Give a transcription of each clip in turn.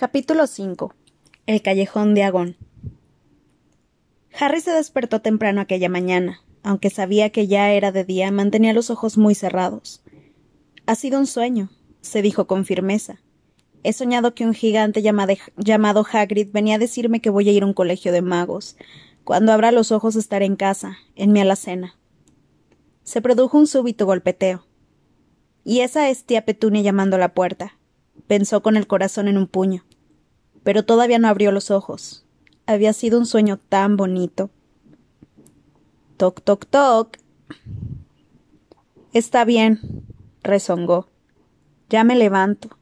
Capítulo 5. El callejón de Agón. Harry se despertó temprano aquella mañana. Aunque sabía que ya era de día, mantenía los ojos muy cerrados. Ha sido un sueño, se dijo con firmeza. He soñado que un gigante llamado Hagrid venía a decirme que voy a ir a un colegio de magos. Cuando abra los ojos estaré en casa, en mi alacena. Se produjo un súbito golpeteo. Y esa es tía Petunia llamando a la puerta, pensó con el corazón en un puño pero todavía no abrió los ojos. Había sido un sueño tan bonito. Toc, toc, toc. Está bien, rezongó. Ya me levanto.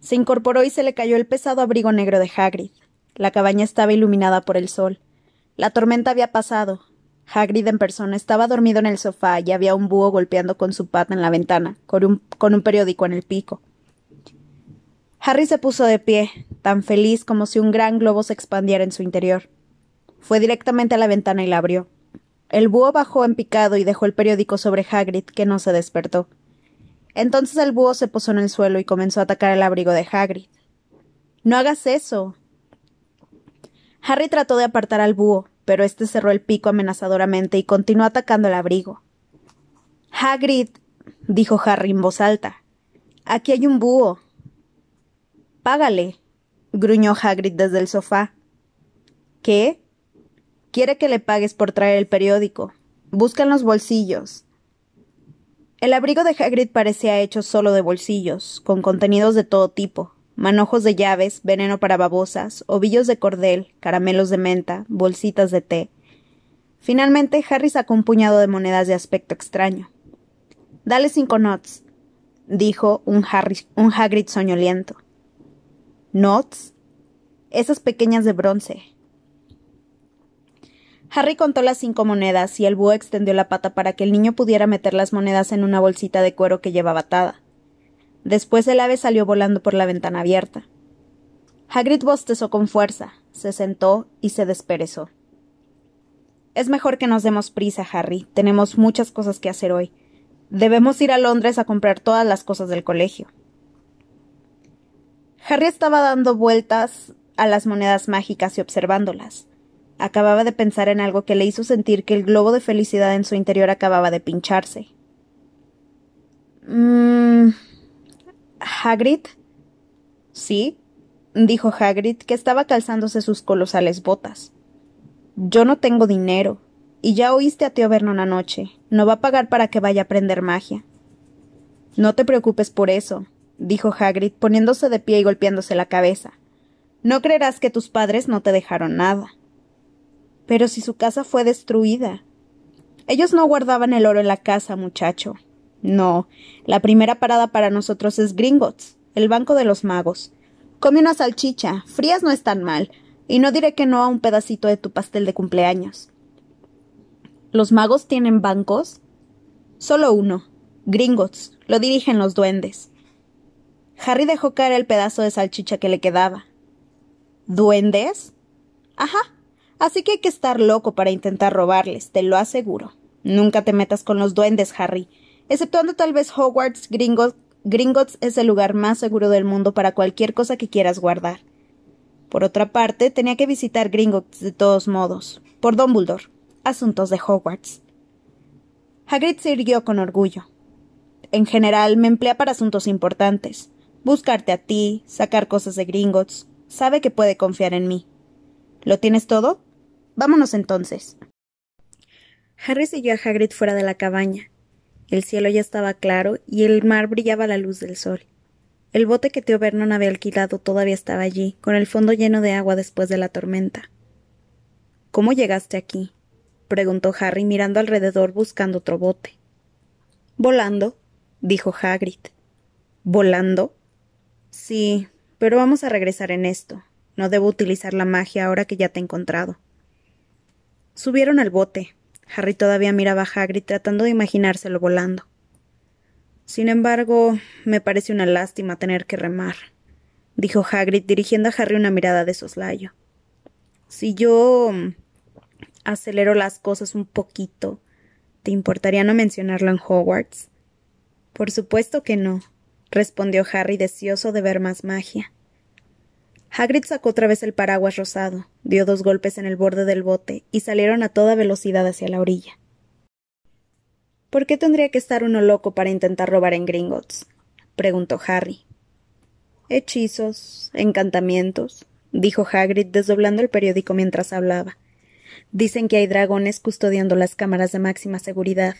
Se incorporó y se le cayó el pesado abrigo negro de Hagrid. La cabaña estaba iluminada por el sol. La tormenta había pasado. Hagrid en persona estaba dormido en el sofá y había un búho golpeando con su pata en la ventana, con un, con un periódico en el pico. Harry se puso de pie, tan feliz como si un gran globo se expandiera en su interior. Fue directamente a la ventana y la abrió. El búho bajó en picado y dejó el periódico sobre Hagrid, que no se despertó. Entonces el búho se posó en el suelo y comenzó a atacar el abrigo de Hagrid. No hagas eso. Harry trató de apartar al búho, pero éste cerró el pico amenazadoramente y continuó atacando el abrigo. Hagrid, dijo Harry en voz alta. Aquí hay un búho. Págale, gruñó Hagrid desde el sofá. ¿Qué? Quiere que le pagues por traer el periódico. Busca en los bolsillos. El abrigo de Hagrid parecía hecho solo de bolsillos, con contenidos de todo tipo, manojos de llaves, veneno para babosas, ovillos de cordel, caramelos de menta, bolsitas de té. Finalmente, Harry sacó un puñado de monedas de aspecto extraño. Dale cinco knots, dijo un, un Hagrid soñoliento. ¿Nots? Esas pequeñas de bronce. Harry contó las cinco monedas y el búho extendió la pata para que el niño pudiera meter las monedas en una bolsita de cuero que llevaba atada. Después el ave salió volando por la ventana abierta. Hagrid bostezó con fuerza, se sentó y se desperezó. Es mejor que nos demos prisa, Harry. Tenemos muchas cosas que hacer hoy. Debemos ir a Londres a comprar todas las cosas del colegio. Harry estaba dando vueltas a las monedas mágicas y observándolas. Acababa de pensar en algo que le hizo sentir que el globo de felicidad en su interior acababa de pincharse. Mmm. ¿Hagrid? Sí, dijo Hagrid, que estaba calzándose sus colosales botas. Yo no tengo dinero. Y ya oíste a tío Vernon anoche. No va a pagar para que vaya a aprender magia. No te preocupes por eso, dijo Hagrid, poniéndose de pie y golpeándose la cabeza. No creerás que tus padres no te dejaron nada. Pero si su casa fue destruida. Ellos no guardaban el oro en la casa, muchacho. No, la primera parada para nosotros es Gringotts, el banco de los magos. Come una salchicha, frías no están mal, y no diré que no a un pedacito de tu pastel de cumpleaños. ¿Los magos tienen bancos? Solo uno. Gringotts. Lo dirigen los duendes. Harry dejó caer el pedazo de salchicha que le quedaba. ¿Duendes? Ajá. Así que hay que estar loco para intentar robarles, te lo aseguro. Nunca te metas con los duendes, Harry. Exceptuando tal vez Hogwarts, Gringotts, es el lugar más seguro del mundo para cualquier cosa que quieras guardar. Por otra parte, tenía que visitar Gringotts de todos modos, por Dumbledore. Asuntos de Hogwarts. Hagrid se irguió con orgullo. En general, me emplea para asuntos importantes buscarte a ti, sacar cosas de Gringotts. Sabe que puede confiar en mí. ¿Lo tienes todo? Vámonos entonces. Harry siguió a Hagrid fuera de la cabaña. El cielo ya estaba claro y el mar brillaba a la luz del sol. El bote que tío Vernon había alquilado todavía estaba allí, con el fondo lleno de agua después de la tormenta. ¿Cómo llegaste aquí? preguntó Harry mirando alrededor buscando otro bote. Volando, dijo Hagrid. ¿Volando? Sí, pero vamos a regresar en esto. No debo utilizar la magia ahora que ya te he encontrado. Subieron al bote. Harry todavía miraba a Hagrid tratando de imaginárselo volando. Sin embargo, me parece una lástima tener que remar, dijo Hagrid dirigiendo a Harry una mirada de soslayo. Si yo mm, acelero las cosas un poquito, ¿te importaría no mencionarlo en Hogwarts? Por supuesto que no, respondió Harry deseoso de ver más magia. Hagrid sacó otra vez el paraguas rosado, dio dos golpes en el borde del bote y salieron a toda velocidad hacia la orilla. ¿Por qué tendría que estar uno loco para intentar robar en Gringotts? preguntó Harry. Hechizos, encantamientos, dijo Hagrid desdoblando el periódico mientras hablaba. Dicen que hay dragones custodiando las cámaras de máxima seguridad.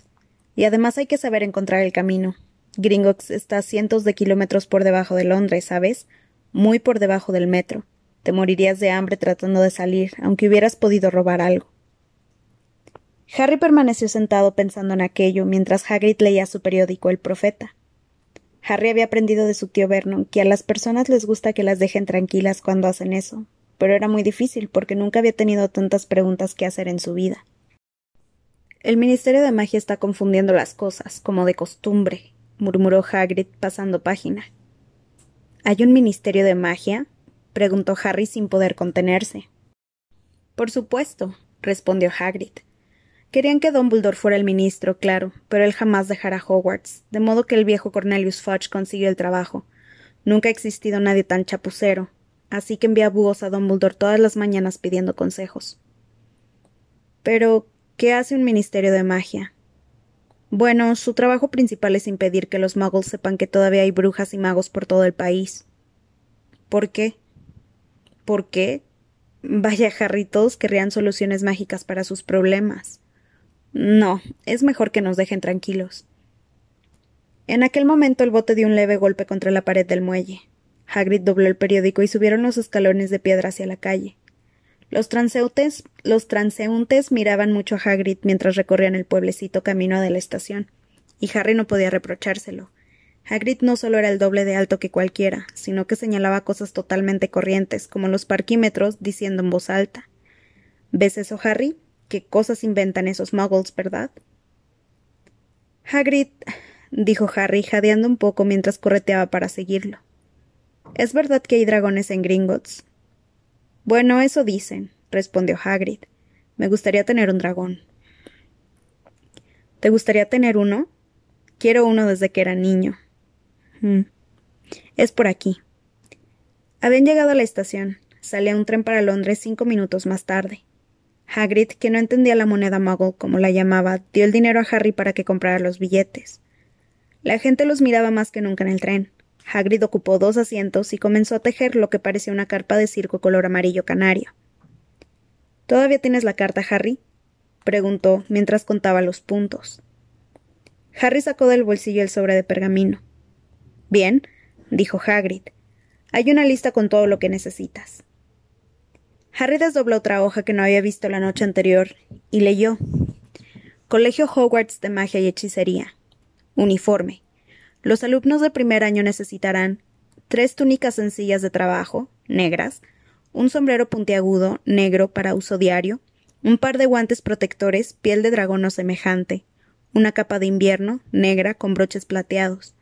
Y además hay que saber encontrar el camino. Gringotts está a cientos de kilómetros por debajo de Londres, ¿sabes? Muy por debajo del metro. Te morirías de hambre tratando de salir, aunque hubieras podido robar algo. Harry permaneció sentado pensando en aquello mientras Hagrid leía su periódico El Profeta. Harry había aprendido de su tío Vernon que a las personas les gusta que las dejen tranquilas cuando hacen eso, pero era muy difícil porque nunca había tenido tantas preguntas que hacer en su vida. El Ministerio de Magia está confundiendo las cosas, como de costumbre, murmuró Hagrid pasando página. ¿Hay un Ministerio de Magia? preguntó Harry sin poder contenerse. Por supuesto, respondió Hagrid. Querían que Dumbledore fuera el ministro, claro, pero él jamás dejara Hogwarts, de modo que el viejo Cornelius Fudge consiguió el trabajo. Nunca ha existido nadie tan chapucero, así que envía búhos a Dumbledore todas las mañanas pidiendo consejos. Pero, ¿qué hace un ministerio de magia? Bueno, su trabajo principal es impedir que los magos sepan que todavía hay brujas y magos por todo el país. ¿Por qué? ¿Por qué? Vaya, Harry, todos querrían soluciones mágicas para sus problemas. No, es mejor que nos dejen tranquilos. En aquel momento el bote dio un leve golpe contra la pared del muelle. Hagrid dobló el periódico y subieron los escalones de piedra hacia la calle. Los transeúntes, miraban mucho a Hagrid mientras recorrían el pueblecito camino de la estación, y Harry no podía reprochárselo. Hagrid no solo era el doble de alto que cualquiera, sino que señalaba cosas totalmente corrientes, como los parquímetros, diciendo en voz alta ¿Ves eso, Harry? qué cosas inventan esos muggles, ¿verdad? Hagrid, dijo Harry, jadeando un poco mientras correteaba para seguirlo. ¿Es verdad que hay dragones en Gringotts? Bueno, eso dicen, respondió Hagrid. Me gustaría tener un dragón. ¿Te gustaría tener uno? Quiero uno desde que era niño. Mm. Es por aquí. Habían llegado a la estación. Salía un tren para Londres cinco minutos más tarde. Hagrid, que no entendía la moneda muggle como la llamaba, dio el dinero a Harry para que comprara los billetes. La gente los miraba más que nunca en el tren. Hagrid ocupó dos asientos y comenzó a tejer lo que parecía una carpa de circo color amarillo canario. ¿Todavía tienes la carta, Harry? preguntó mientras contaba los puntos. Harry sacó del bolsillo el sobre de pergamino. Bien, dijo Hagrid. Hay una lista con todo lo que necesitas. Harry desdobló otra hoja que no había visto la noche anterior y leyó Colegio Hogwarts de Magia y Hechicería. Uniforme. Los alumnos de primer año necesitarán tres túnicas sencillas de trabajo, negras, un sombrero puntiagudo, negro para uso diario, un par de guantes protectores, piel de dragón o semejante, una capa de invierno, negra, con broches plateados.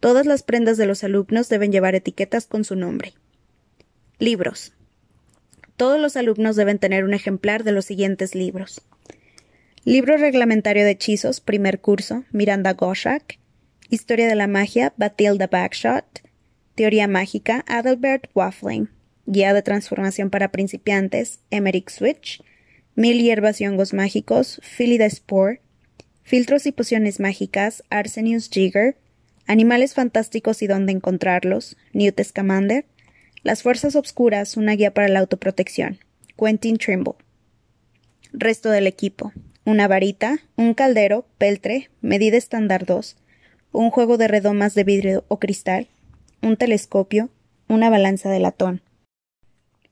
Todas las prendas de los alumnos deben llevar etiquetas con su nombre. Libros. Todos los alumnos deben tener un ejemplar de los siguientes libros. Libro reglamentario de hechizos, primer curso, Miranda Goshak. Historia de la magia, Batilda Backshot. Teoría mágica, Adalbert Waffling. Guía de transformación para principiantes, Emmerich Switch. Mil hierbas y hongos mágicos, Philida Spore. Filtros y pociones mágicas, Arsenius Jigger. Animales fantásticos y dónde encontrarlos, Newt Scamander. Las fuerzas obscuras, una guía para la autoprotección. Quentin Trimble. Resto del equipo. Una varita, un caldero, peltre, medida estándar 2, un juego de redomas de vidrio o cristal, un telescopio, una balanza de latón.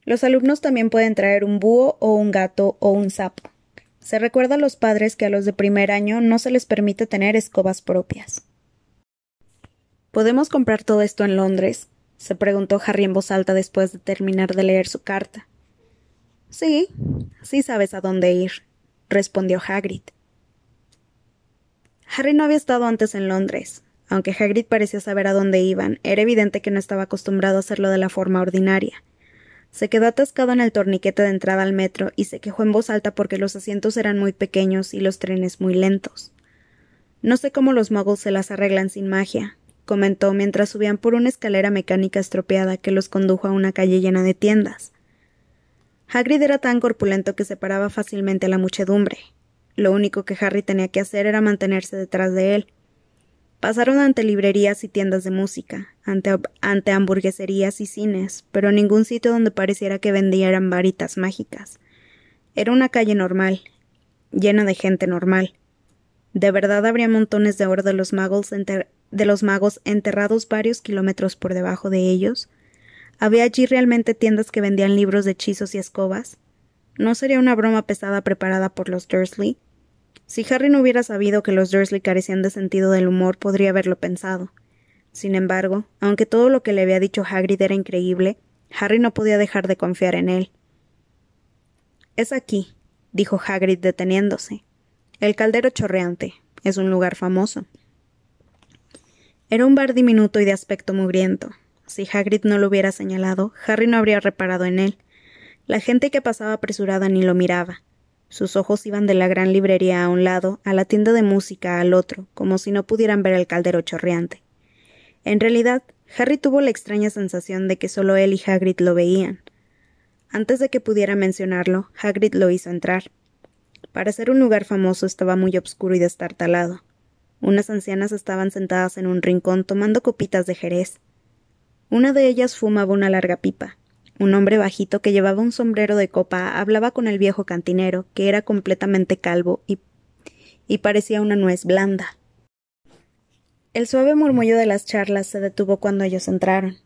Los alumnos también pueden traer un búho o un gato o un sapo. Se recuerda a los padres que a los de primer año no se les permite tener escobas propias. ¿Podemos comprar todo esto en Londres? se preguntó Harry en voz alta después de terminar de leer su carta. Sí, sí sabes a dónde ir, respondió Hagrid. Harry no había estado antes en Londres. Aunque Hagrid parecía saber a dónde iban, era evidente que no estaba acostumbrado a hacerlo de la forma ordinaria. Se quedó atascado en el torniquete de entrada al metro y se quejó en voz alta porque los asientos eran muy pequeños y los trenes muy lentos. No sé cómo los muggles se las arreglan sin magia, comentó mientras subían por una escalera mecánica estropeada que los condujo a una calle llena de tiendas. Hagrid era tan corpulento que se paraba fácilmente a la muchedumbre. Lo único que Harry tenía que hacer era mantenerse detrás de él. Pasaron ante librerías y tiendas de música, ante, ante hamburgueserías y cines, pero ningún sitio donde pareciera que vendieran varitas mágicas. Era una calle normal, llena de gente normal. De verdad habría montones de oro de los magos, de los magos enterrados varios kilómetros por debajo de ellos. ¿Había allí realmente tiendas que vendían libros de hechizos y escobas? ¿No sería una broma pesada preparada por los Dursley? Si Harry no hubiera sabido que los Dursley carecían de sentido del humor, podría haberlo pensado. Sin embargo, aunque todo lo que le había dicho Hagrid era increíble, Harry no podía dejar de confiar en él. Es aquí, dijo Hagrid deteniéndose. El caldero chorreante. Es un lugar famoso. Era un bar diminuto y de aspecto mugriento. Si Hagrid no lo hubiera señalado, Harry no habría reparado en él. La gente que pasaba apresurada ni lo miraba. Sus ojos iban de la gran librería a un lado, a la tienda de música al otro, como si no pudieran ver el caldero chorreante. En realidad, Harry tuvo la extraña sensación de que solo él y Hagrid lo veían. Antes de que pudiera mencionarlo, Hagrid lo hizo entrar. Para ser un lugar famoso estaba muy oscuro y destartalado. Unas ancianas estaban sentadas en un rincón tomando copitas de jerez. Una de ellas fumaba una larga pipa. Un hombre bajito que llevaba un sombrero de copa hablaba con el viejo cantinero, que era completamente calvo y, parecía una nuez blanda. El suave murmullo de las charlas se detuvo cuando ellos entraron.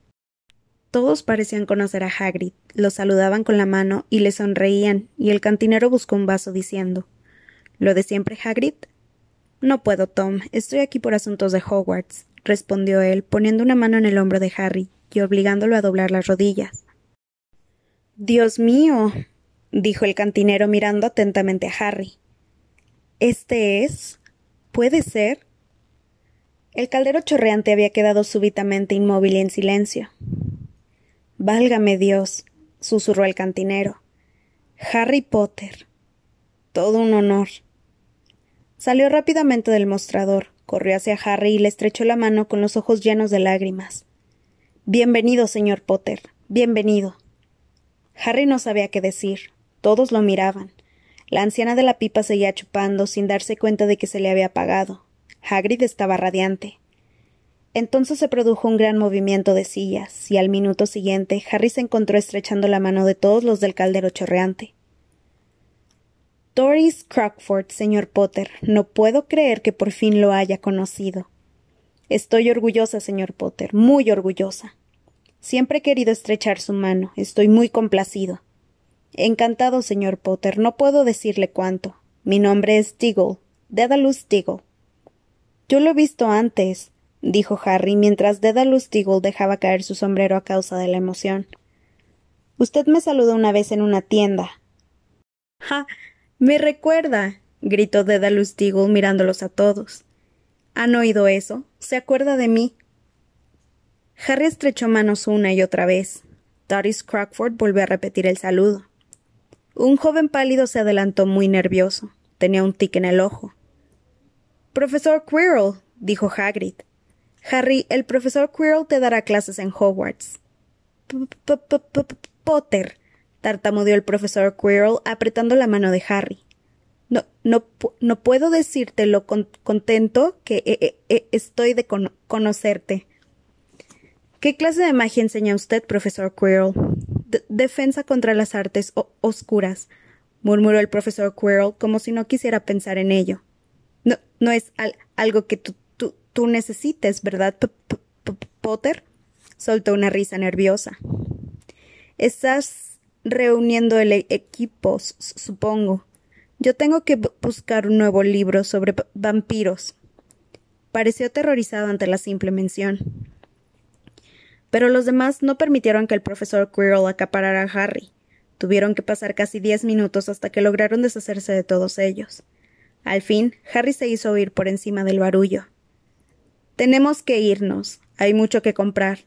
Todos parecían conocer a Hagrid, lo saludaban con la mano y le sonreían, y el cantinero buscó un vaso diciendo ¿Lo de siempre, Hagrid? No puedo, Tom. Estoy aquí por asuntos de Hogwarts, respondió él, poniendo una mano en el hombro de Harry y obligándolo a doblar las rodillas. Dios mío, dijo el cantinero mirando atentamente a Harry. ¿Este es? ¿Puede ser? El caldero chorreante había quedado súbitamente inmóvil y en silencio. Válgame Dios, susurró el cantinero. Harry Potter. Todo un honor. Salió rápidamente del mostrador, corrió hacia Harry y le estrechó la mano con los ojos llenos de lágrimas. Bienvenido, señor Potter. Bienvenido. Harry no sabía qué decir. Todos lo miraban. La anciana de la pipa seguía chupando sin darse cuenta de que se le había apagado. Hagrid estaba radiante. Entonces se produjo un gran movimiento de sillas, y al minuto siguiente Harry se encontró estrechando la mano de todos los del caldero chorreante. Doris Crockford, señor Potter, no puedo creer que por fin lo haya conocido. Estoy orgullosa, señor Potter, muy orgullosa. Siempre he querido estrechar su mano. Estoy muy complacido. Encantado, señor Potter. No puedo decirle cuánto. Mi nombre es Diggle. Dedalus Diggle. Yo lo he visto antes, dijo Harry mientras Dedalus Diggle dejaba caer su sombrero a causa de la emoción. Usted me saludó una vez en una tienda. ¡Ja! Me recuerda. gritó Dedalus Diggle mirándolos a todos. ¿Han oído eso? ¿Se acuerda de mí? Harry estrechó manos una y otra vez. Doris Crockford volvió a repetir el saludo. Un joven pálido se adelantó muy nervioso. Tenía un tic en el ojo. Profesor Quirrell, dijo Hagrid. Harry, el profesor Quirrell te dará clases en Hogwarts. Potter, tartamudeó el profesor Quirrell apretando la mano de Harry. No, no, no puedo decirte lo contento que eh, eh, estoy de conocerte. ¿Qué clase de magia enseña usted, profesor Quirrell? defensa contra las artes oscuras, murmuró el profesor Quirrell como si no quisiera pensar en ello. No, no es algo que tú, necesites, ¿verdad, Potter? soltó una risa nerviosa. Estás reuniendo el e-, equipo, supongo. Yo tengo que buscar un nuevo libro sobre vampiros. Pareció aterrorizado ante la simple mención. Pero los demás no permitieron que el profesor Quirrell acaparara a Harry. Tuvieron que pasar casi diez minutos hasta que lograron deshacerse de todos ellos. Al fin, Harry se hizo oír por encima del barullo. Tenemos que irnos. Hay mucho que comprar.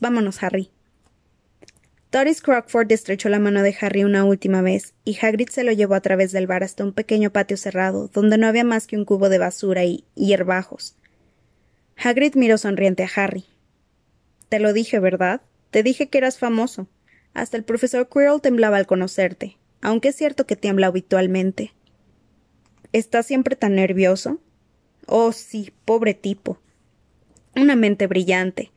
Vámonos, Harry. Doris Crockford estrechó la mano de Harry una última vez, y Hagrid se lo llevó a través del bar hasta un pequeño patio cerrado, donde no había más que un cubo de basura y hierbajos. Hagrid miró sonriente a Harry. Te lo dije, ¿verdad? Te dije que eras famoso. Hasta el profesor Quirrell temblaba al conocerte, aunque es cierto que tiembla habitualmente. ¿Estás siempre tan nervioso? Oh, sí, pobre tipo. Una mente brillante.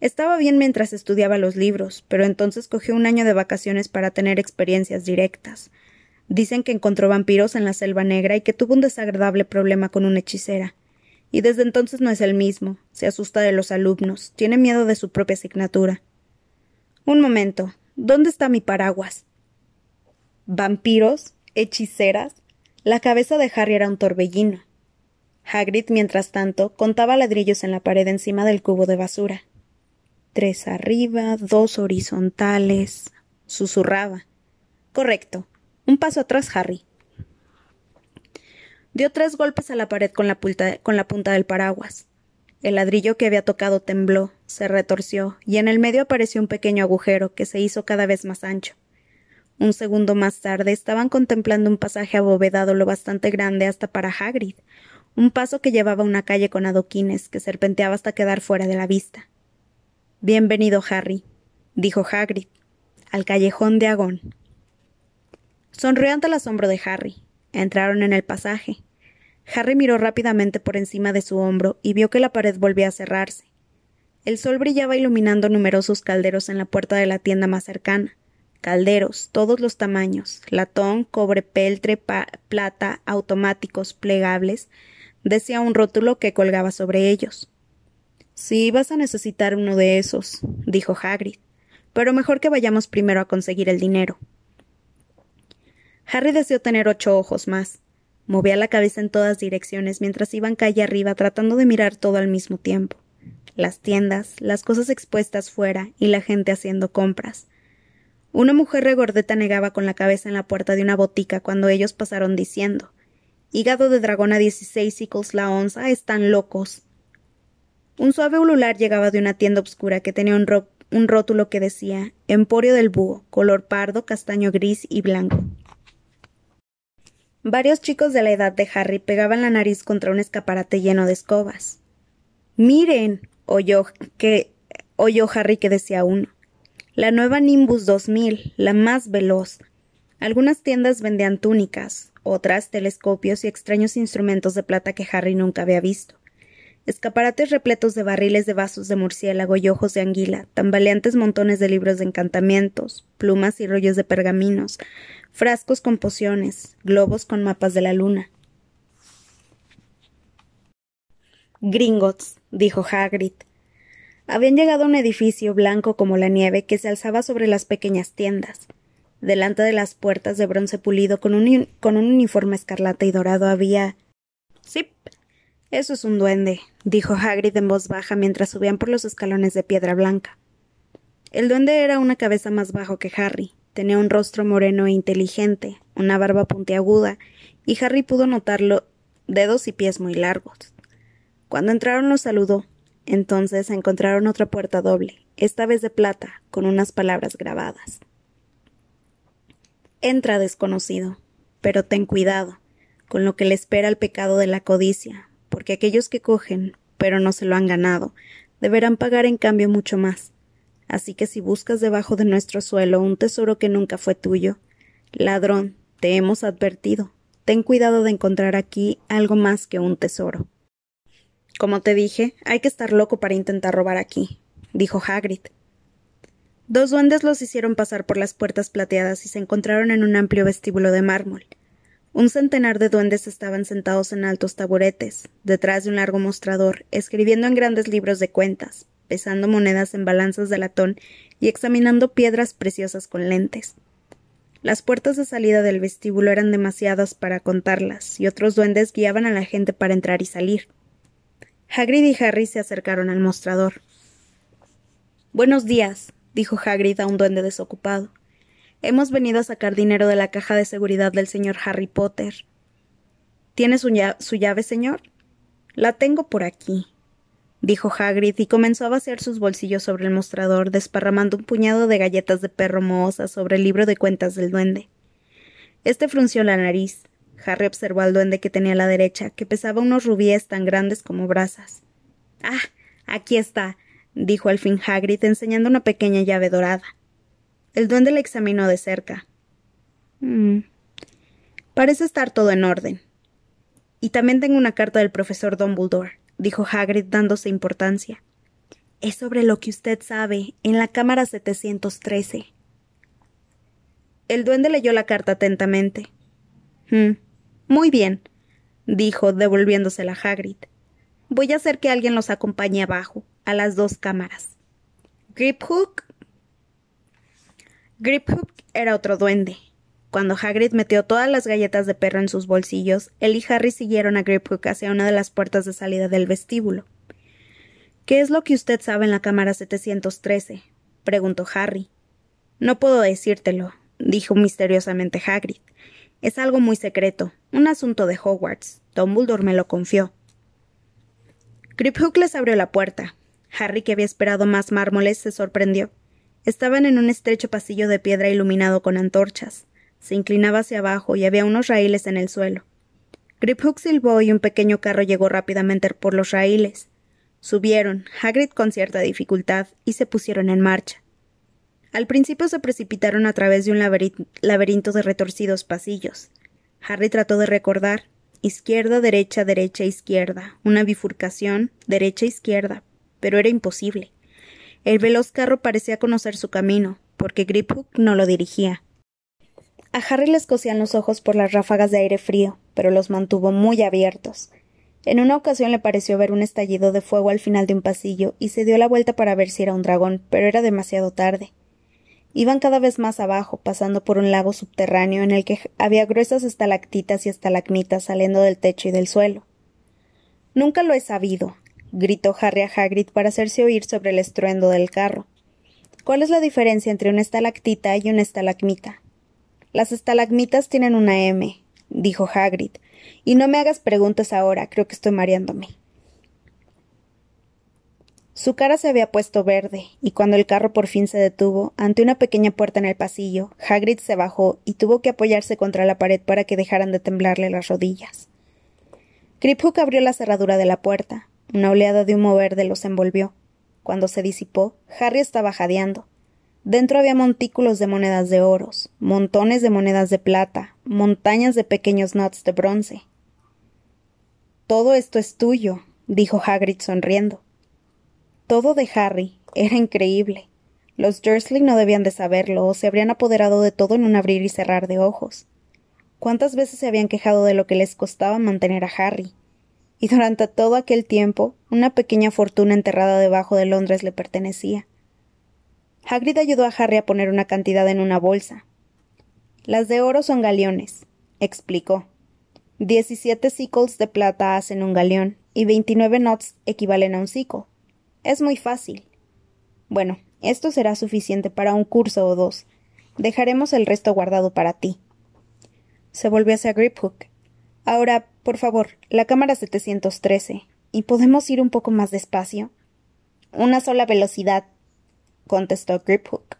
Estaba bien mientras estudiaba los libros, pero entonces cogió un año de vacaciones para tener experiencias directas. Dicen que encontró vampiros en la selva negra y que tuvo un desagradable problema con una hechicera. Y desde entonces no es el mismo, se asusta de los alumnos, tiene miedo de su propia asignatura. Un momento, ¿dónde está mi paraguas? ¿Vampiros? ¿Hechiceras? La cabeza de Harry era un torbellino. Hagrid, mientras tanto, contaba ladrillos en la pared encima del cubo de basura. Tres arriba, dos horizontales. susurraba. Correcto. Un paso atrás, Harry. Dio tres golpes a la pared con la, punta del paraguas. El ladrillo que había tocado tembló, se retorció, y en el medio apareció un pequeño agujero que se hizo cada vez más ancho. Un segundo más tarde estaban contemplando un pasaje abovedado lo bastante grande hasta para Hagrid, un paso que llevaba una calle con adoquines que serpenteaba hasta quedar fuera de la vista. Bienvenido, Harry, dijo Hagrid, al callejón de Agón. Sonrió ante el asombro de Harry. Entraron en el pasaje. Harry miró rápidamente por encima de su hombro y vio que la pared volvía a cerrarse. El sol brillaba iluminando numerosos calderos en la puerta de la tienda más cercana. Calderos, todos los tamaños, latón, cobre, peltre, plata, automáticos, plegables, decía un rótulo que colgaba sobre ellos. Sí, vas a necesitar uno de esos, dijo Hagrid, pero mejor que vayamos primero a conseguir el dinero. Harry deseó tener ocho ojos más. Movía la cabeza en todas direcciones mientras iban calle arriba tratando de mirar todo al mismo tiempo. Las tiendas, las cosas expuestas fuera y la gente haciendo compras. Una mujer regordeta negaba con la cabeza en la puerta de una botica cuando ellos pasaron diciendo Hígado de dragón a dieciséis sicles la onza, están locos. Un suave ulular llegaba de una tienda obscura que tenía un, un rótulo que decía Emporio del Búho, color pardo, castaño gris y blanco. Varios chicos de la edad de Harry pegaban la nariz contra un escaparate lleno de escobas. Miren, oyó que oyó Harry que decía uno. La nueva Nimbus 2000, la más veloz. Algunas tiendas vendían túnicas, otras telescopios y extraños instrumentos de plata que Harry nunca había visto. Escaparates repletos de barriles de vasos de murciélago y ojos de anguila, tambaleantes montones de libros de encantamientos, plumas y rollos de pergaminos, frascos con pociones, globos con mapas de la luna. Gringotts, dijo Hagrid. Habían llegado a un edificio blanco como la nieve que se alzaba sobre las pequeñas tiendas. Delante de las puertas de bronce pulido con un, con un uniforme escarlata y dorado había. Sí, eso es un duende, dijo Hagrid en voz baja mientras subían por los escalones de piedra blanca. El duende era una cabeza más bajo que Harry, tenía un rostro moreno e inteligente, una barba puntiaguda, y Harry pudo notarlo dedos y pies muy largos. Cuando entraron los saludó. Entonces encontraron otra puerta doble, esta vez de plata, con unas palabras grabadas. Entra desconocido, pero ten cuidado con lo que le espera el pecado de la codicia, porque aquellos que cogen, pero no se lo han ganado, deberán pagar en cambio mucho más. Así que si buscas debajo de nuestro suelo un tesoro que nunca fue tuyo, ladrón, te hemos advertido. Ten cuidado de encontrar aquí algo más que un tesoro. Como te dije, hay que estar loco para intentar robar aquí, dijo Hagrid. Dos duendes los hicieron pasar por las puertas plateadas y se encontraron en un amplio vestíbulo de mármol. Un centenar de duendes estaban sentados en altos taburetes, detrás de un largo mostrador, escribiendo en grandes libros de cuentas, pesando monedas en balanzas de latón y examinando piedras preciosas con lentes. Las puertas de salida del vestíbulo eran demasiadas para contarlas, y otros duendes guiaban a la gente para entrar y salir. Hagrid y Harry se acercaron al mostrador. Buenos días, dijo Hagrid a un duende desocupado. Hemos venido a sacar dinero de la caja de seguridad del señor Harry Potter. ¿Tiene su, llave, señor? La tengo por aquí, dijo Hagrid y comenzó a vaciar sus bolsillos sobre el mostrador, desparramando un puñado de galletas de perro mohosas sobre el libro de cuentas del duende. Este frunció la nariz. Harry observó al duende que tenía a la derecha, que pesaba unos rubíes tan grandes como brasas. Ah, Aquí está, dijo al fin Hagrid, enseñando una pequeña llave dorada. El duende la examinó de cerca. Mm. Parece estar todo en orden. Y también tengo una carta del profesor Dumbledore, dijo Hagrid dándose importancia. Es sobre lo que usted sabe, en la cámara 713. El duende leyó la carta atentamente. Mm. Muy bien, dijo, devolviéndosela a Hagrid. Voy a hacer que alguien los acompañe abajo, a las dos cámaras. Griphook. Griphook era otro duende. Cuando Hagrid metió todas las galletas de perro en sus bolsillos, él y Harry siguieron a Griphook hacia una de las puertas de salida del vestíbulo. ¿Qué es lo que usted sabe en la cámara 713? preguntó Harry. No puedo decírtelo, dijo misteriosamente Hagrid. Es algo muy secreto, un asunto de Hogwarts. Dumbledore me lo confió. Griphook les abrió la puerta. Harry, que había esperado más mármoles, se sorprendió. Estaban en un estrecho pasillo de piedra iluminado con antorchas. Se inclinaba hacia abajo y había unos raíles en el suelo. Griphook silbó y un pequeño carro llegó rápidamente por los raíles. Subieron, Hagrid con cierta dificultad, y se pusieron en marcha. Al principio se precipitaron a través de un laberinto de retorcidos pasillos. Harry trató de recordar izquierda, derecha, derecha, izquierda, una bifurcación, derecha, izquierda, pero era imposible. El veloz carro parecía conocer su camino, porque Griphook no lo dirigía. A Harry le escocían los ojos por las ráfagas de aire frío, pero los mantuvo muy abiertos. En una ocasión le pareció ver un estallido de fuego al final de un pasillo y se dio la vuelta para ver si era un dragón, pero era demasiado tarde. Iban cada vez más abajo, pasando por un lago subterráneo en el que había gruesas estalactitas y estalagmitas saliendo del techo y del suelo. Nunca lo he sabido, gritó Harry a Hagrid para hacerse oír sobre el estruendo del carro. ¿Cuál es la diferencia entre una estalactita y una estalagmita? Las estalagmitas tienen una M, dijo Hagrid, y no me hagas preguntas ahora, creo que estoy mareándome. Su cara se había puesto verde, y cuando el carro por fin se detuvo, ante una pequeña puerta en el pasillo, Hagrid se bajó y tuvo que apoyarse contra la pared para que dejaran de temblarle las rodillas. Griphook abrió la cerradura de la puerta. Una oleada de humo verde los envolvió. Cuando se disipó, Harry estaba jadeando. Dentro había montículos de monedas de oros, montones de monedas de plata, montañas de pequeños nuts de bronce. Todo esto es tuyo, dijo Hagrid sonriendo. Todo de Harry. Era increíble. Los Dursley no debían de saberlo, o se habrían apoderado de todo en un abrir y cerrar de ojos. ¿Cuántas veces se habían quejado de lo que les costaba mantener a Harry? Y durante todo aquel tiempo, una pequeña fortuna enterrada debajo de Londres le pertenecía. Hagrid ayudó a Harry a poner una cantidad en una bolsa. Las de oro son galeones, explicó. Diecisiete sickles de plata hacen un galeón, y veintinueve knots equivalen a un sickle. Es muy fácil. Bueno, esto será suficiente para un curso o dos. Dejaremos el resto guardado para ti. Se volvió hacia Griphook. Ahora, por favor, la cámara 713. ¿Y podemos ir un poco más despacio? Una sola velocidad, contestó Griphook.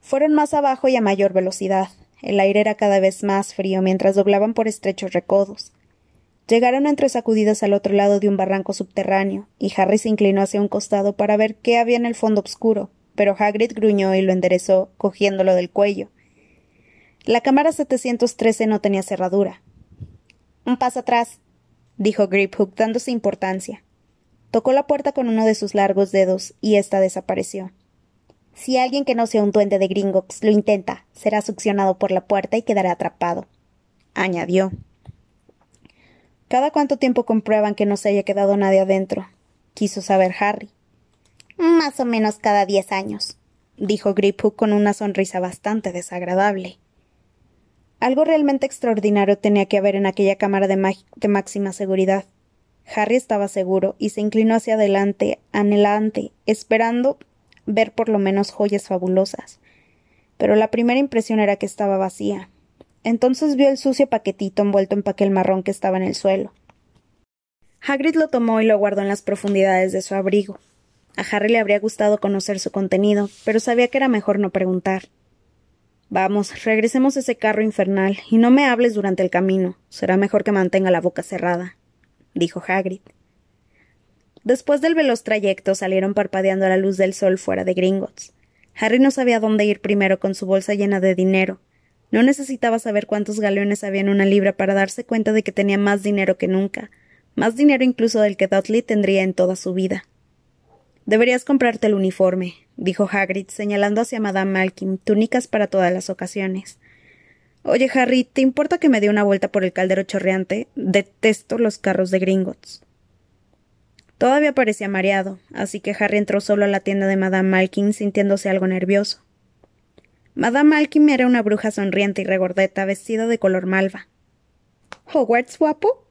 Fueron más abajo y a mayor velocidad. El aire era cada vez más frío mientras doblaban por estrechos recodos. Llegaron entre sacudidas al otro lado de un barranco subterráneo, y Harry se inclinó hacia un costado para ver qué había en el fondo oscuro, pero Hagrid gruñó y lo enderezó, cogiéndolo del cuello. La cámara 713 no tenía cerradura. Un paso atrás, dijo Griphook, dándose importancia. Tocó la puerta con uno de sus largos dedos, y ésta desapareció. Si alguien que no sea un duende de Gringotts lo intenta, será succionado por la puerta y quedará atrapado, añadió. ¿Cada cuánto tiempo comprueban que no se haya quedado nadie adentro? quiso saber Harry. Más o menos cada diez años, dijo Griphook con una sonrisa bastante desagradable. Algo realmente extraordinario tenía que haber en aquella cámara de máxima seguridad. Harry estaba seguro y se inclinó hacia adelante, anhelante, esperando ver por lo menos joyas fabulosas. Pero la primera impresión era que estaba vacía. Entonces vio el sucio paquetito envuelto en papel marrón que estaba en el suelo. Hagrid lo tomó y lo guardó en las profundidades de su abrigo. A Harry le habría gustado conocer su contenido, pero sabía que era mejor no preguntar. Vamos, regresemos a ese carro infernal y no me hables durante el camino. Será mejor que mantenga la boca cerrada, dijo Hagrid. Después del veloz trayecto salieron parpadeando a la luz del sol fuera de Gringotts. Harry no sabía dónde ir primero con su bolsa llena de dinero. No necesitaba saber cuántos galeones había en una libra para darse cuenta de que tenía más dinero que nunca, más dinero incluso del que Dudley tendría en toda su vida. Deberías comprarte el uniforme, dijo Hagrid, señalando hacia Madame Malkin, túnicas para todas las ocasiones. Oye, Harry, ¿te importa que me dé una vuelta por el caldero chorreante? Detesto los carros de Gringotts. Todavía parecía mareado, así que Harry entró solo a la tienda de Madame Malkin sintiéndose algo nervioso. Madame Malkin era una bruja sonriente y regordeta vestida de color malva. ¿Hogwarts guapo?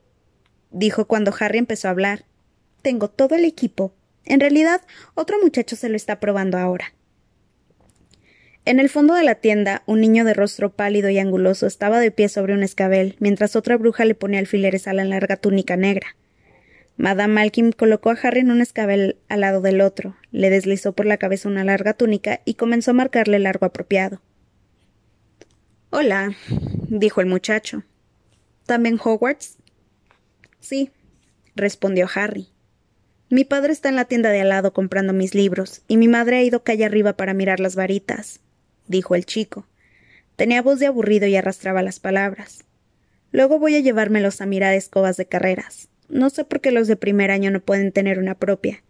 dijo cuando Harry empezó a hablar. Tengo todo el equipo. En realidad, otro muchacho se lo está probando ahora. En el fondo de la tienda, un niño de rostro pálido y anguloso estaba de pie sobre un escabel, mientras otra bruja le ponía alfileres a la larga túnica negra. Madame Malkin colocó a Harry en un escabel al lado del otro, le deslizó por la cabeza una larga túnica y comenzó a marcarle el largo apropiado. Hola, dijo el muchacho. ¿También Hogwarts? Sí, respondió Harry. Mi padre está en la tienda de al lado comprando mis libros, y mi madre ha ido calle arriba para mirar las varitas, dijo el chico. Tenía voz de aburrido y arrastraba las palabras. Luego voy a llevármelos a mirar escobas de carreras. No sé por qué los de primer año no pueden tener una propia.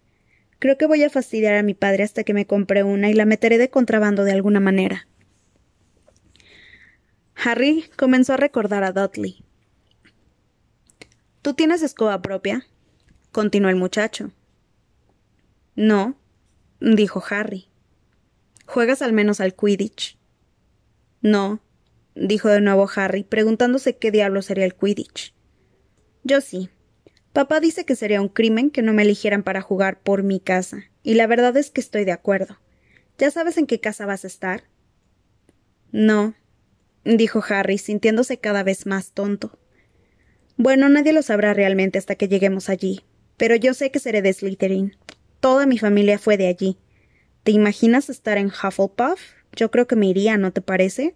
Creo que voy a fastidiar a mi padre hasta que me compre una y la meteré de contrabando de alguna manera. Harry comenzó a recordar a Dudley. ¿Tú tienes escoba propia? continuó el muchacho. No, dijo Harry. ¿Juegas al menos al Quidditch? No, dijo de nuevo Harry, preguntándose qué diablo sería el Quidditch. Yo sí, Papá dice que sería un crimen que no me eligieran para jugar por mi casa, y la verdad es que estoy de acuerdo. ¿Ya sabes en qué casa vas a estar? No, dijo Harry, sintiéndose cada vez más tonto. Bueno, nadie lo sabrá realmente hasta que lleguemos allí, pero yo sé que seré de Slytherin. Toda mi familia fue de allí. ¿Te imaginas estar en Hufflepuff? Yo creo que me iría, ¿no te parece?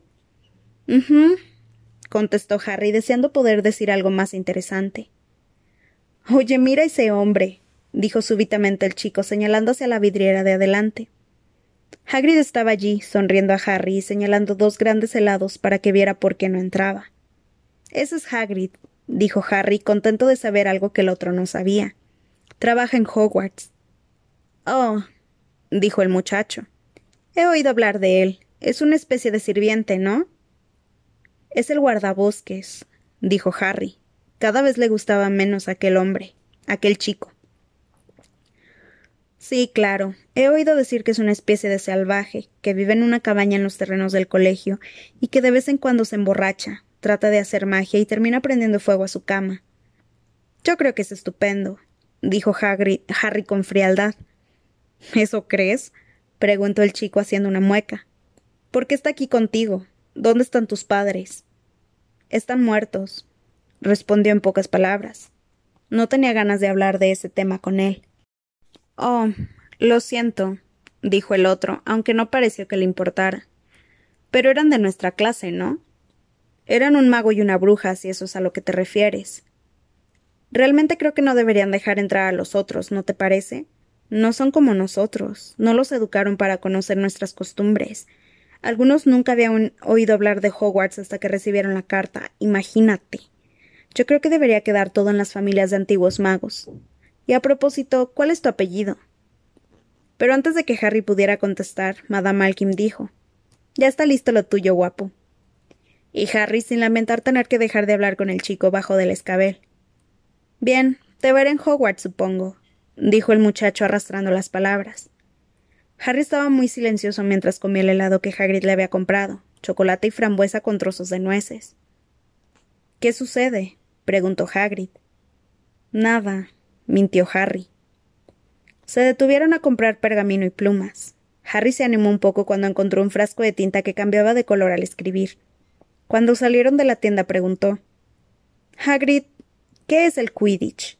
Mhm, contestó Harry, deseando poder decir algo más interesante. Oye, mira ese hombre, dijo súbitamente el chico, señalando hacia la vidriera de adelante. Hagrid estaba allí, sonriendo a Harry y señalando dos grandes helados para que viera por qué no entraba. Ese es Hagrid, dijo Harry, contento de saber algo que el otro no sabía. Trabaja en Hogwarts. Oh, dijo el muchacho. He oído hablar de él. Es una especie de sirviente, ¿no? Es el guardabosques, dijo Harry. Cada vez le gustaba menos aquel hombre, aquel chico. Sí, claro. He oído decir que es una especie de salvaje, que vive en una cabaña en los terrenos del colegio y que de vez en cuando se emborracha, trata de hacer magia y termina prendiendo fuego a su cama. Yo creo que es estupendo, dijo Harry, Harry con frialdad. ¿Eso crees? preguntó el chico haciendo una mueca. ¿Por qué está aquí contigo? ¿Dónde están tus padres? Están muertos, respondió en pocas palabras. No tenía ganas de hablar de ese tema con él. Oh, lo siento, dijo el otro, aunque no pareció que le importara. Pero eran de nuestra clase, ¿no? Eran un mago y una bruja, si eso es a lo que te refieres. Realmente creo que no deberían dejar entrar a los otros, ¿no te parece? No son como nosotros, no los educaron para conocer nuestras costumbres. Algunos nunca habían oído hablar de Hogwarts hasta que recibieron la carta, imagínate. Yo creo que debería quedar todo en las familias de antiguos magos. Y a propósito, ¿cuál es tu apellido? Pero antes de que Harry pudiera contestar, Madame Malkin dijo Ya está listo lo tuyo, guapo. Y Harry, sin lamentar tener que dejar de hablar con el chico, bajo del escabel. Bien, te veré en Hogwarts, supongo, dijo el muchacho arrastrando las palabras. Harry estaba muy silencioso mientras comía el helado que Hagrid le había comprado, chocolate y frambuesa con trozos de nueces. ¿Qué sucede? Preguntó Hagrid. Nada, mintió Harry. Se detuvieron a comprar pergamino y plumas. Harry se animó un poco cuando encontró un frasco de tinta que cambiaba de color al escribir. Cuando salieron de la tienda preguntó Hagrid, ¿qué es el Quidditch?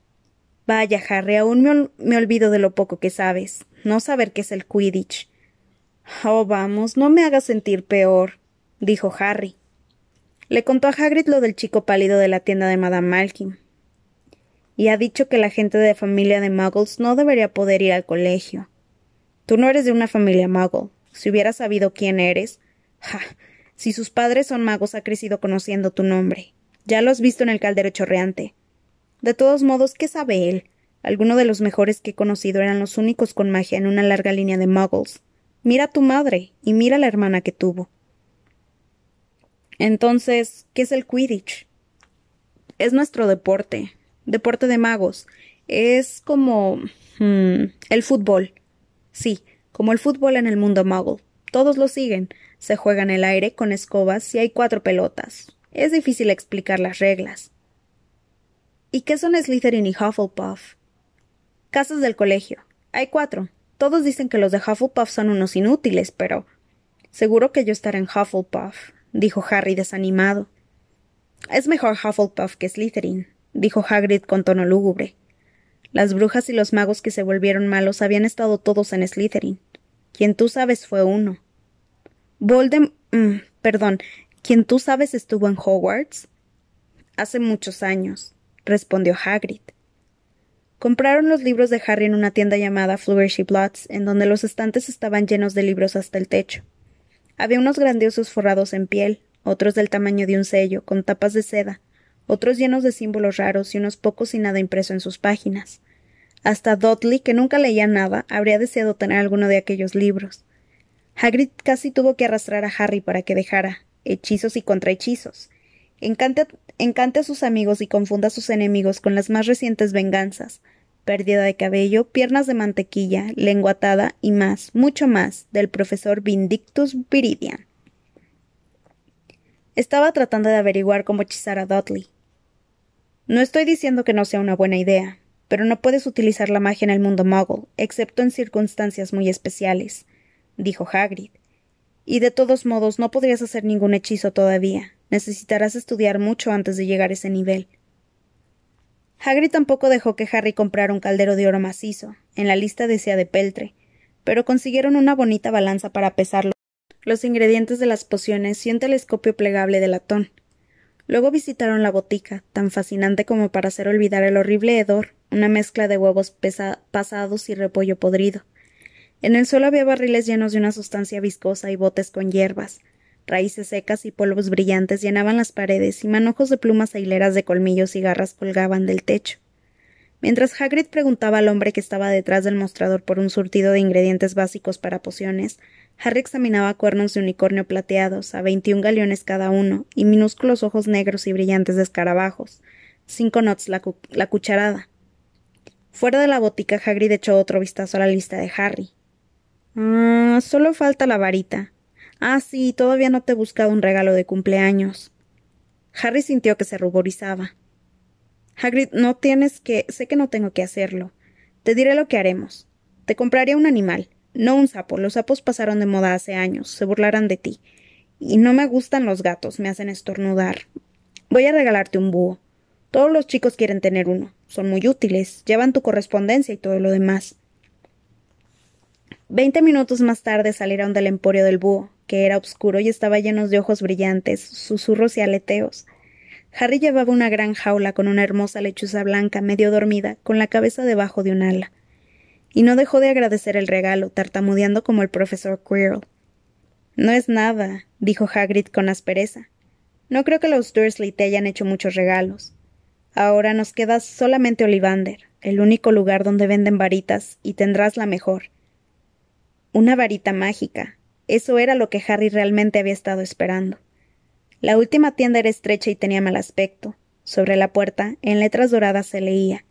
Vaya, Harry, aún me, olvido de lo poco que sabes. No saber qué es el Quidditch. Oh, vamos, no me hagas sentir peor, dijo Harry. Le contó a Hagrid lo del chico pálido de la tienda de Madame Malkin. y ha dicho que la gente de familia de muggles no debería poder ir al colegio. Tú no eres de una familia muggle. Si hubieras sabido quién eres. Ja. Si sus padres son magos, ha crecido conociendo tu nombre. Ya lo has visto en el caldero chorreante. De todos modos, ¿qué sabe él? Algunos de los mejores que he conocido eran los únicos con magia en una larga línea de muggles. Mira a tu madre y mira a la hermana que tuvo. Entonces, ¿qué es el Quidditch? Es nuestro deporte, deporte de magos. Es como hmm, el fútbol. Sí, como el fútbol en el mundo muggle. Todos lo siguen. Se juega en el aire con escobas y hay cuatro pelotas. Es difícil explicar las reglas. ¿Y qué son Slytherin y Hufflepuff? Casas del colegio. Hay cuatro. Todos dicen que los de Hufflepuff son unos inútiles, pero. Seguro que yo estaré en Hufflepuff, dijo Harry desanimado. Es mejor Hufflepuff que Slytherin, dijo Hagrid con tono lúgubre. Las brujas y los magos que se volvieron malos habían estado todos en Slytherin. Quien tú sabes fue uno. Voldem. Mm, perdón. Quien tú sabes estuvo en Hogwarts. Hace muchos años, respondió Hagrid. Compraron los libros de Harry en una tienda llamada Flourishy Bloods, en donde los estantes estaban llenos de libros hasta el techo. Había unos grandiosos forrados en piel, otros del tamaño de un sello, con tapas de seda, otros llenos de símbolos raros y unos pocos y nada impreso en sus páginas. Hasta Dudley, que nunca leía nada, habría deseado tener alguno de aquellos libros. Hagrid casi tuvo que arrastrar a Harry para que dejara hechizos y contrahechizos. Encante, encante a sus amigos y confunda a sus enemigos con las más recientes venganzas, pérdida de cabello, piernas de mantequilla, lengua atada y más, mucho más, del profesor Vindictus Viridian. Estaba tratando de averiguar cómo hechizar a Dudley. No estoy diciendo que no sea una buena idea, pero no puedes utilizar la magia en el mundo muggle, excepto en circunstancias muy especiales, dijo Hagrid. Y de todos modos no podrías hacer ningún hechizo todavía. Necesitarás estudiar mucho antes de llegar a ese nivel. Hagrid tampoco dejó que Harry comprara un caldero de oro macizo. En la lista decía de peltre, pero consiguieron una bonita balanza para pesarlo, los ingredientes de las pociones y un telescopio plegable de latón. Luego visitaron la botica, tan fascinante como para hacer olvidar el horrible hedor, una mezcla de huevos pasados y repollo podrido. En el suelo había barriles llenos de una sustancia viscosa y botes con hierbas, Raíces secas y polvos brillantes llenaban las paredes y manojos de plumas e hileras de colmillos y garras colgaban del techo. Mientras Hagrid preguntaba al hombre que estaba detrás del mostrador por un surtido de ingredientes básicos para pociones, Harry examinaba cuernos de unicornio plateados, a veintiún galeones cada uno, y minúsculos ojos negros y brillantes de escarabajos. Cinco knots la, cucharada. Fuera de la botica, Hagrid echó otro vistazo a la lista de Harry. Ah, solo falta la varita, Ah, sí, todavía no te he buscado un regalo de cumpleaños. Harry sintió que se ruborizaba. Hagrid, no tienes que. sé que no tengo que hacerlo. Te diré lo que haremos. Te compraré un animal, no un sapo. Los sapos pasaron de moda hace años, se burlarán de ti. Y no me gustan los gatos, me hacen estornudar. Voy a regalarte un búho. Todos los chicos quieren tener uno. Son muy útiles, llevan tu correspondencia y todo lo demás. Veinte minutos más tarde salieron del emporio del búho, que era oscuro y estaba lleno de ojos brillantes, susurros y aleteos. Harry llevaba una gran jaula con una hermosa lechuza blanca medio dormida, con la cabeza debajo de un ala. Y no dejó de agradecer el regalo, tartamudeando como el profesor Quirrell. No es nada, dijo Hagrid con aspereza. No creo que los Dursley te hayan hecho muchos regalos. Ahora nos queda solamente Olivander, el único lugar donde venden varitas, y tendrás la mejor. Una varita mágica, eso era lo que Harry realmente había estado esperando. La última tienda era estrecha y tenía mal aspecto. Sobre la puerta, en letras doradas, se leía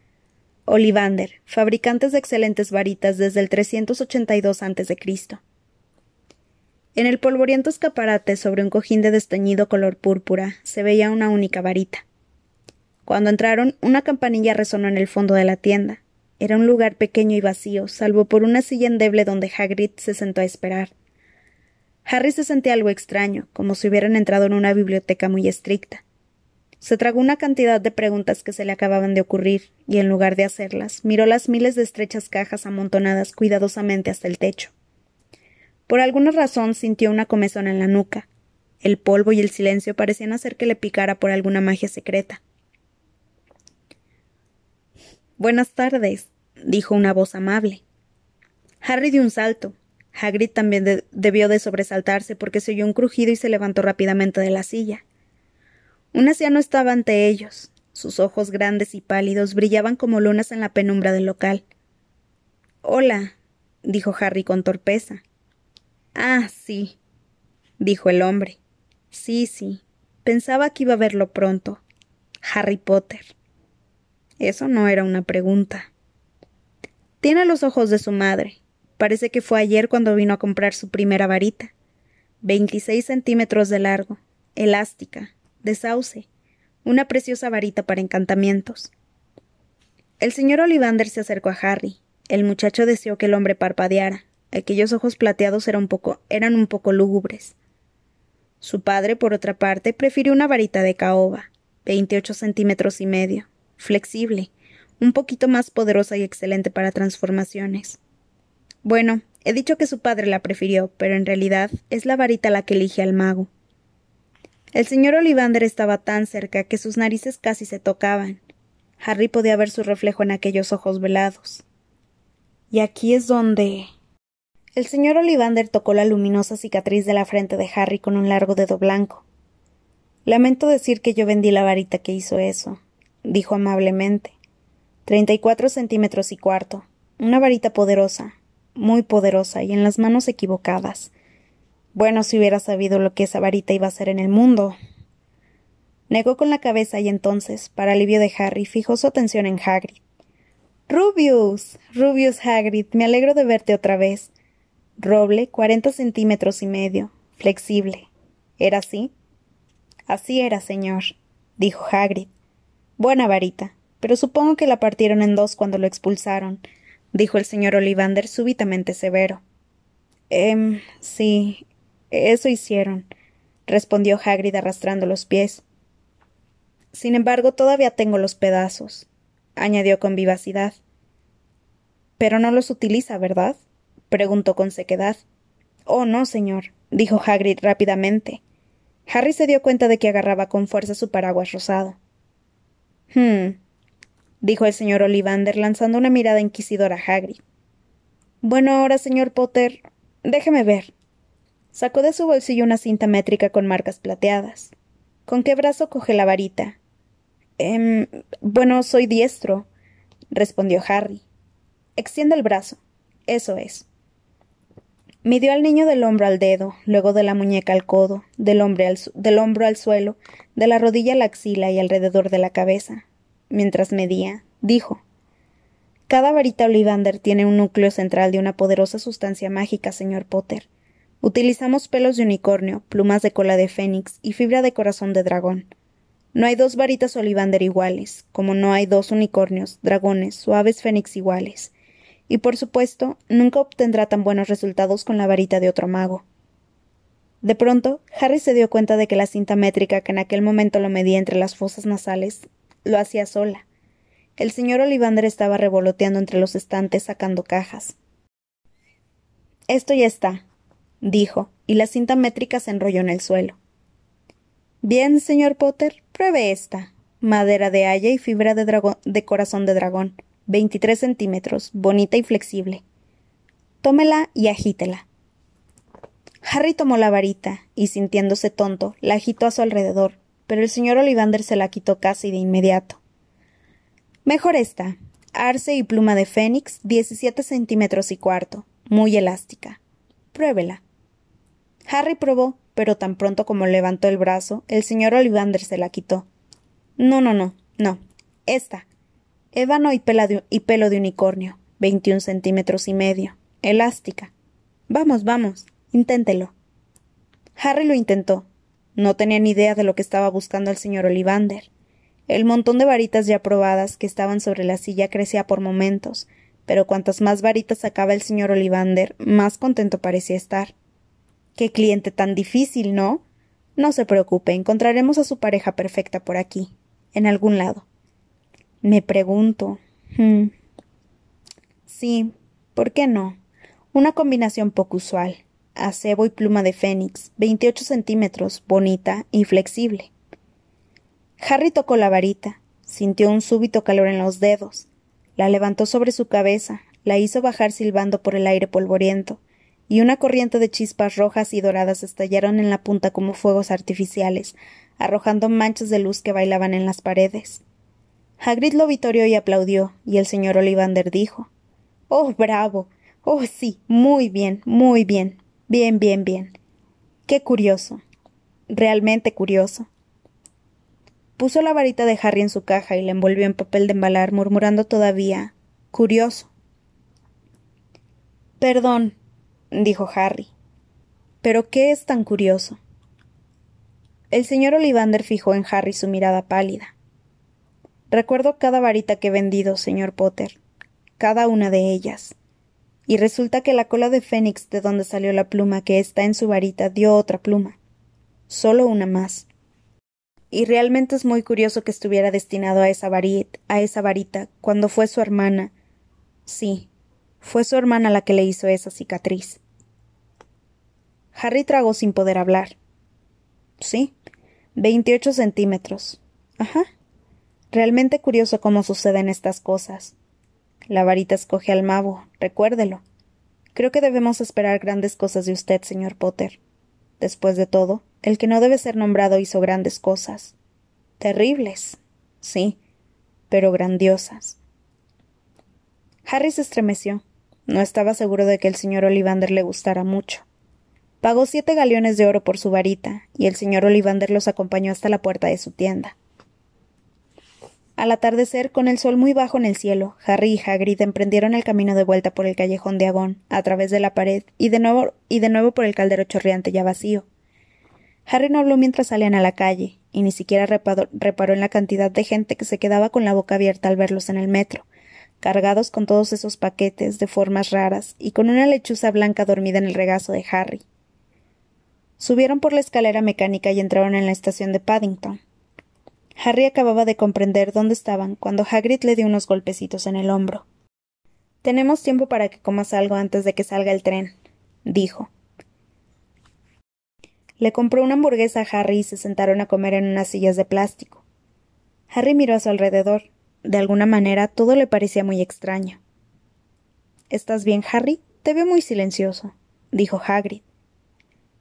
Olivander, fabricantes de excelentes varitas desde el 382 a.C. En el polvoriento escaparate, sobre un cojín de desteñido color púrpura, se veía una única varita. Cuando entraron, una campanilla resonó en el fondo de la tienda. Era un lugar pequeño y vacío, salvo por una silla endeble donde Hagrid se sentó a esperar. Harry se sentía algo extraño, como si hubieran entrado en una biblioteca muy estricta. Se tragó una cantidad de preguntas que se le acababan de ocurrir, y en lugar de hacerlas, miró las miles de estrechas cajas amontonadas cuidadosamente hasta el techo. Por alguna razón sintió una comezón en la nuca. El polvo y el silencio parecían hacer que le picara por alguna magia secreta. Buenas tardes, dijo una voz amable. Harry dio un salto. Hagrid también debió de sobresaltarse porque se oyó un crujido y se levantó rápidamente de la silla. Un anciano estaba ante ellos. Sus ojos grandes y pálidos brillaban como lunas en la penumbra del local. Hola, dijo Harry con torpeza. Ah, sí, dijo el hombre. Sí, sí. Pensaba que iba a verlo pronto. Harry Potter. Eso no era una pregunta. Tiene los ojos de su madre. Parece que fue ayer cuando vino a comprar su primera varita. Veintiséis centímetros de largo, elástica, de sauce, una preciosa varita para encantamientos. El señor Olivander se acercó a Harry. El muchacho deseó que el hombre parpadeara. Aquellos ojos plateados eran un poco, eran un poco lúgubres. Su padre, por otra parte, prefirió una varita de caoba, veintiocho centímetros y medio, flexible, un poquito más poderosa y excelente para transformaciones. Bueno, he dicho que su padre la prefirió, pero en realidad es la varita la que elige al mago. El señor Olivander estaba tan cerca que sus narices casi se tocaban. Harry podía ver su reflejo en aquellos ojos velados. Y aquí es donde. El señor Olivander tocó la luminosa cicatriz de la frente de Harry con un largo dedo blanco. Lamento decir que yo vendí la varita que hizo eso, dijo amablemente. Treinta y cuatro centímetros y cuarto. Una varita poderosa, muy poderosa, y en las manos equivocadas. Bueno, si hubiera sabido lo que esa varita iba a hacer en el mundo. Negó con la cabeza y entonces, para alivio de Harry, fijó su atención en Hagrid. Rubius. Rubius Hagrid, me alegro de verte otra vez. Roble, cuarenta centímetros y medio, flexible. ¿Era así? Así era, señor, dijo Hagrid. Buena varita, pero supongo que la partieron en dos cuando lo expulsaron, dijo el señor Olivander súbitamente severo. Em, sí, eso hicieron, respondió Hagrid arrastrando los pies. Sin embargo, todavía tengo los pedazos, añadió con vivacidad. Pero no los utiliza, ¿verdad? preguntó con sequedad. Oh, no, señor, dijo Hagrid rápidamente. Harry se dio cuenta de que agarraba con fuerza su paraguas rosado. Hm, dijo el señor Olivander lanzando una mirada inquisidora a Hagrid. Bueno, ahora, señor Potter, déjeme ver. Sacó de su bolsillo una cinta métrica con marcas plateadas. ¿Con qué brazo coge la varita? Em, bueno, soy diestro, respondió Harry. Extiende el brazo. Eso es. Midió al niño del hombro al dedo, luego de la muñeca al codo, del, al del hombro al suelo, de la rodilla a la axila y alrededor de la cabeza. Mientras medía, dijo Cada varita Olivander tiene un núcleo central de una poderosa sustancia mágica, señor Potter. Utilizamos pelos de unicornio, plumas de cola de fénix y fibra de corazón de dragón. No hay dos varitas Olivander iguales, como no hay dos unicornios, dragones o aves fénix iguales. Y por supuesto, nunca obtendrá tan buenos resultados con la varita de otro mago. De pronto, Harry se dio cuenta de que la cinta métrica que en aquel momento lo medía entre las fosas nasales lo hacía sola. El señor Olivander estaba revoloteando entre los estantes sacando cajas. Esto ya está, dijo, y la cinta métrica se enrolló en el suelo. Bien, señor Potter, pruebe esta. Madera de haya y fibra de, de corazón de dragón. Veintitrés centímetros, bonita y flexible. Tómela y agítela. Harry tomó la varita y, sintiéndose tonto, la agitó a su alrededor, pero el señor Olivander se la quitó casi de inmediato. Mejor esta. Arce y pluma de fénix, diecisiete centímetros y cuarto, muy elástica. Pruébela. Harry probó, pero tan pronto como levantó el brazo, el señor Olivander se la quitó. No, no, no, no. Esta. Ébano y, pelo de unicornio, veintiún centímetros y medio. Elástica. Vamos, vamos. Inténtelo. Harry lo intentó. No tenía ni idea de lo que estaba buscando el señor Olivander. El montón de varitas ya probadas que estaban sobre la silla crecía por momentos, pero cuantas más varitas sacaba el señor Olivander, más contento parecía estar. Qué cliente tan difícil, ¿no? No se preocupe, encontraremos a su pareja perfecta por aquí, en algún lado. Me pregunto. Hmm. Sí, ¿por qué no? Una combinación poco usual. Acebo y pluma de fénix, veintiocho centímetros, bonita y flexible. Harry tocó la varita, sintió un súbito calor en los dedos. La levantó sobre su cabeza, la hizo bajar silbando por el aire polvoriento, y una corriente de chispas rojas y doradas estallaron en la punta como fuegos artificiales, arrojando manchas de luz que bailaban en las paredes. Hagrid lo vitorió y aplaudió, y el señor Olivander dijo Oh, bravo. Oh, sí. Muy bien, muy bien. Bien, bien, bien. Qué curioso. Realmente curioso. Puso la varita de Harry en su caja y la envolvió en papel de embalar, murmurando todavía Curioso. Perdón, dijo Harry. ¿Pero qué es tan curioso? El señor Olivander fijó en Harry su mirada pálida. Recuerdo cada varita que he vendido, señor Potter, cada una de ellas. Y resulta que la cola de Fénix de donde salió la pluma que está en su varita dio otra pluma. Solo una más. Y realmente es muy curioso que estuviera destinado a esa, varita, a esa varita cuando fue su hermana. Sí, fue su hermana la que le hizo esa cicatriz. Harry tragó sin poder hablar. Sí, veintiocho centímetros. Ajá. Realmente curioso cómo suceden estas cosas. La varita escoge al mago, recuérdelo. Creo que debemos esperar grandes cosas de usted, señor Potter. Después de todo, el que no debe ser nombrado hizo grandes cosas. Terribles, sí, pero grandiosas. Harry se estremeció. No estaba seguro de que el señor Olivander le gustara mucho. Pagó siete galeones de oro por su varita, y el señor Olivander los acompañó hasta la puerta de su tienda. Al atardecer, con el sol muy bajo en el cielo, Harry y Hagrid emprendieron el camino de vuelta por el callejón de Agón, a través de la pared, y de nuevo, y de nuevo por el caldero chorreante ya vacío. Harry no habló mientras salían a la calle, y ni siquiera reparó en la cantidad de gente que se quedaba con la boca abierta al verlos en el metro, cargados con todos esos paquetes de formas raras y con una lechuza blanca dormida en el regazo de Harry. Subieron por la escalera mecánica y entraron en la estación de Paddington. Harry acababa de comprender dónde estaban cuando Hagrid le dio unos golpecitos en el hombro. Tenemos tiempo para que comas algo antes de que salga el tren, dijo. Le compró una hamburguesa a Harry y se sentaron a comer en unas sillas de plástico. Harry miró a su alrededor. De alguna manera todo le parecía muy extraño. ¿Estás bien, Harry? Te veo muy silencioso, dijo Hagrid.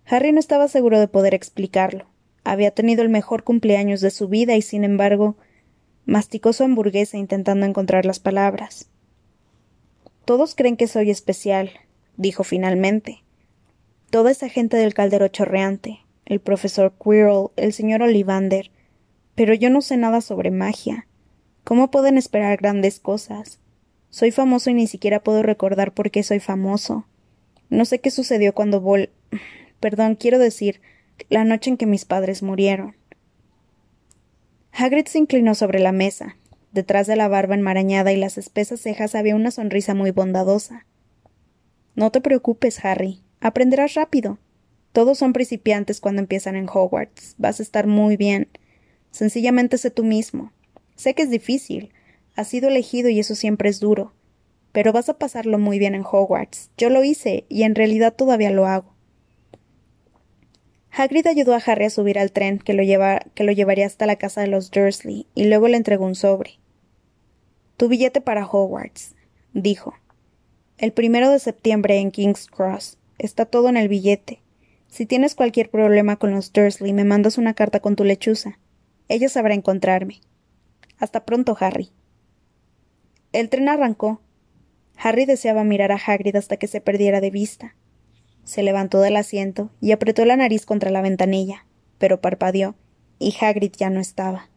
Harry no estaba seguro de poder explicarlo. Había tenido el mejor cumpleaños de su vida y, sin embargo, masticó su hamburguesa intentando encontrar las palabras. Todos creen que soy especial, dijo finalmente. Toda esa gente del caldero chorreante, el profesor Quirrell, el señor Olivander, pero yo no sé nada sobre magia. ¿Cómo pueden esperar grandes cosas? Soy famoso y ni siquiera puedo recordar por qué soy famoso. No sé qué sucedió cuando vol. Perdón, quiero decir, la noche en que mis padres murieron. Hagrid se inclinó sobre la mesa. Detrás de la barba enmarañada y las espesas cejas había una sonrisa muy bondadosa. No te preocupes, Harry. Aprenderás rápido. Todos son principiantes cuando empiezan en Hogwarts. Vas a estar muy bien. Sencillamente sé tú mismo. Sé que es difícil. Has sido elegido y eso siempre es duro. Pero vas a pasarlo muy bien en Hogwarts. Yo lo hice y en realidad todavía lo hago. Hagrid ayudó a Harry a subir al tren que lo, llevaría hasta la casa de los Dursley y luego le entregó un sobre. Tu billete para Hogwarts, dijo. El primero de septiembre en King's Cross. Está todo en el billete. Si tienes cualquier problema con los Dursley, me mandas una carta con tu lechuza. Ella sabrá encontrarme. Hasta pronto, Harry. El tren arrancó. Harry deseaba mirar a Hagrid hasta que se perdiera de vista. Se levantó del asiento y apretó la nariz contra la ventanilla, pero parpadeó, y Hagrid ya no estaba.